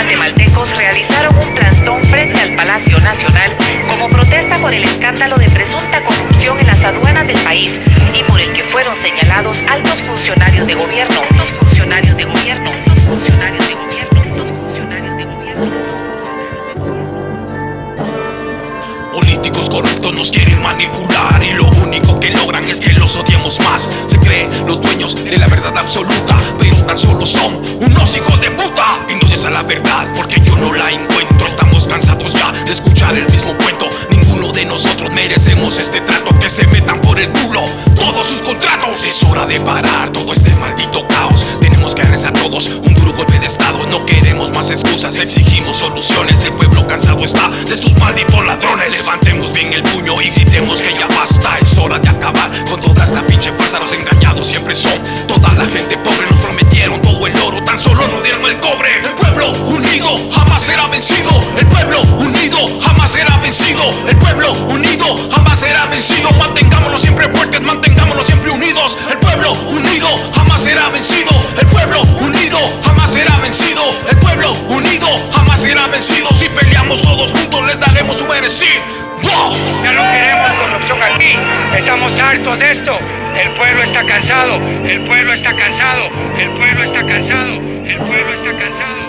guatemaltecos realizaron un plantón frente al Palacio Nacional como protesta por el escándalo de presunta corrupción en las aduanas del país y por el que fueron señalados altos funcionarios de gobierno, altos funcionarios de gobierno, altos funcionarios de gobierno, altos funcionarios de gobierno. Políticos corruptos nos quieren manipular los odiemos más. Se creen los dueños de la verdad absoluta, pero tan solo son unos hijos de puta. Y no es a la verdad porque yo no la encuentro. Estamos cansados ya de escuchar el mismo cuento. Ninguno de nosotros merecemos este trato que se metan por el culo todos sus contratos. Es hora de parar todo este maldito caos. Tenemos que a todos un duro golpe de estado. No queremos más excusas, exigimos soluciones. El pueblo cansado está de estos malditos ladrones. Levantemos bien el puño y gritemos que ya jamás será vencido. El pueblo unido jamás será vencido. El pueblo unido jamás será vencido. Mantengámonos siempre fuertes, mantengámonos siempre unidos. El pueblo unido jamás será vencido. El pueblo unido jamás será vencido. El pueblo unido jamás será vencido. Si peleamos todos juntos, les daremos su merecido. Ya no queremos corrupción aquí. Estamos hartos de esto. El pueblo está cansado. El pueblo está cansado. El pueblo está cansado. El pueblo está cansado.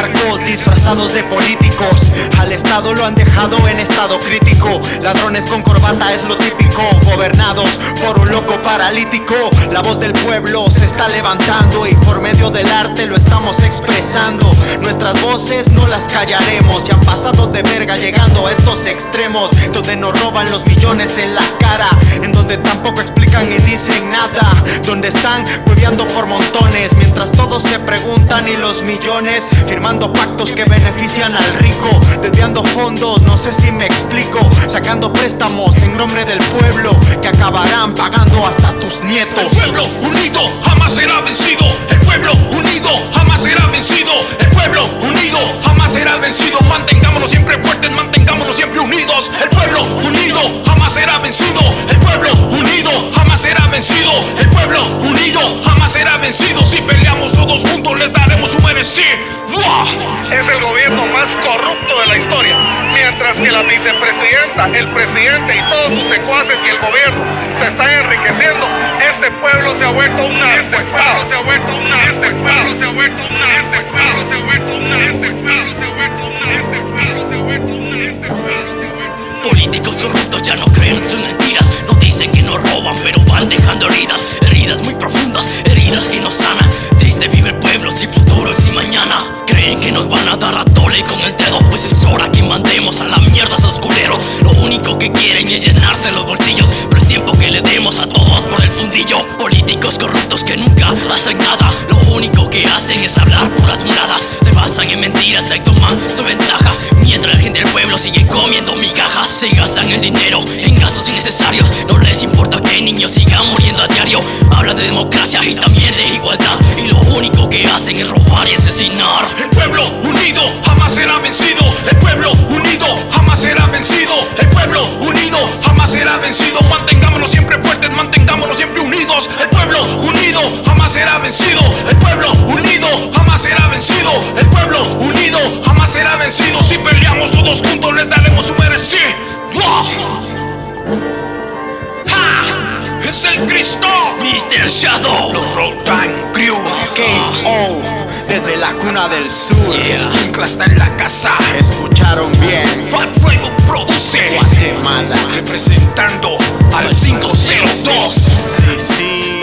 Narcos disfrazados de políticos. Al Estado lo han dejado en estado crítico. Ladrones con corbata es lo típico. Gobernados por un loco paralítico. La voz del pueblo se está levantando Y por medio del arte lo estamos expresando. Nuestras voces no las callaremos. Y han pasado de verga llegando a estos extremos Donde nos roban los millones en la cara En donde tampoco explican ni dicen nada Donde están hueveando por montones todos se preguntan y los millones Firmando pactos que benefician al rico Desviando fondos, no sé si me explico Sacando préstamos en nombre del pueblo Que acabarán pagando hasta tus nietos El pueblo unido jamás será vencido. El pueblo unido jamás será vencido. El pueblo unido jamás será vencido. Mantengámonos siempre fuertes, mantengámonos siempre unidos. El pueblo unido jamás será vencido. El pueblo unido jamás será vencido. El pueblo unido será vencido. Si peleamos todos juntos, les daremos su merecido. es el gobierno más corrupto de la historia. Mientras que la vicepresidenta, el presidente y todos sus secuaces y el gobierno se están enriqueciendo, este pueblo se ha con el dedo Pues es hora que mandemos a la mierda a esos culeros. Lo único que quieren es llenarse los bolsillos Pero es tiempo que le demos a todos por el fundillo Políticos corruptos que nunca hacen nada. Lo único que hacen es hablar puras muladas Se basan en mentiras y toman su ventaja Mientras sigue comiendo migajas Se gastan el dinero en gastos innecesarios No les importa que niños sigan muriendo a diario Hablan de democracia y también de igualdad Y lo único que hacen es robar y asesinar El pueblo unido jamás será vencido. El pueblo unido jamás será vencido. El pueblo unido jamás será vencido. Mantengámonos siempre fuertes, mantengámonos siempre unidos. El pueblo unido jamás será vencido. El pueblo unido jamás será vencido. El pueblo unido jamás será vencido. Si peleamos todos juntos, les daremos su merecido. ¡Ja! Es el Cristo, Mr. Shadow los Rotan Crew. KO desde la cuna del sur Escuincla está en la casa. Escucharon bien Fat Fuego produce. Guatemala Representando al 502.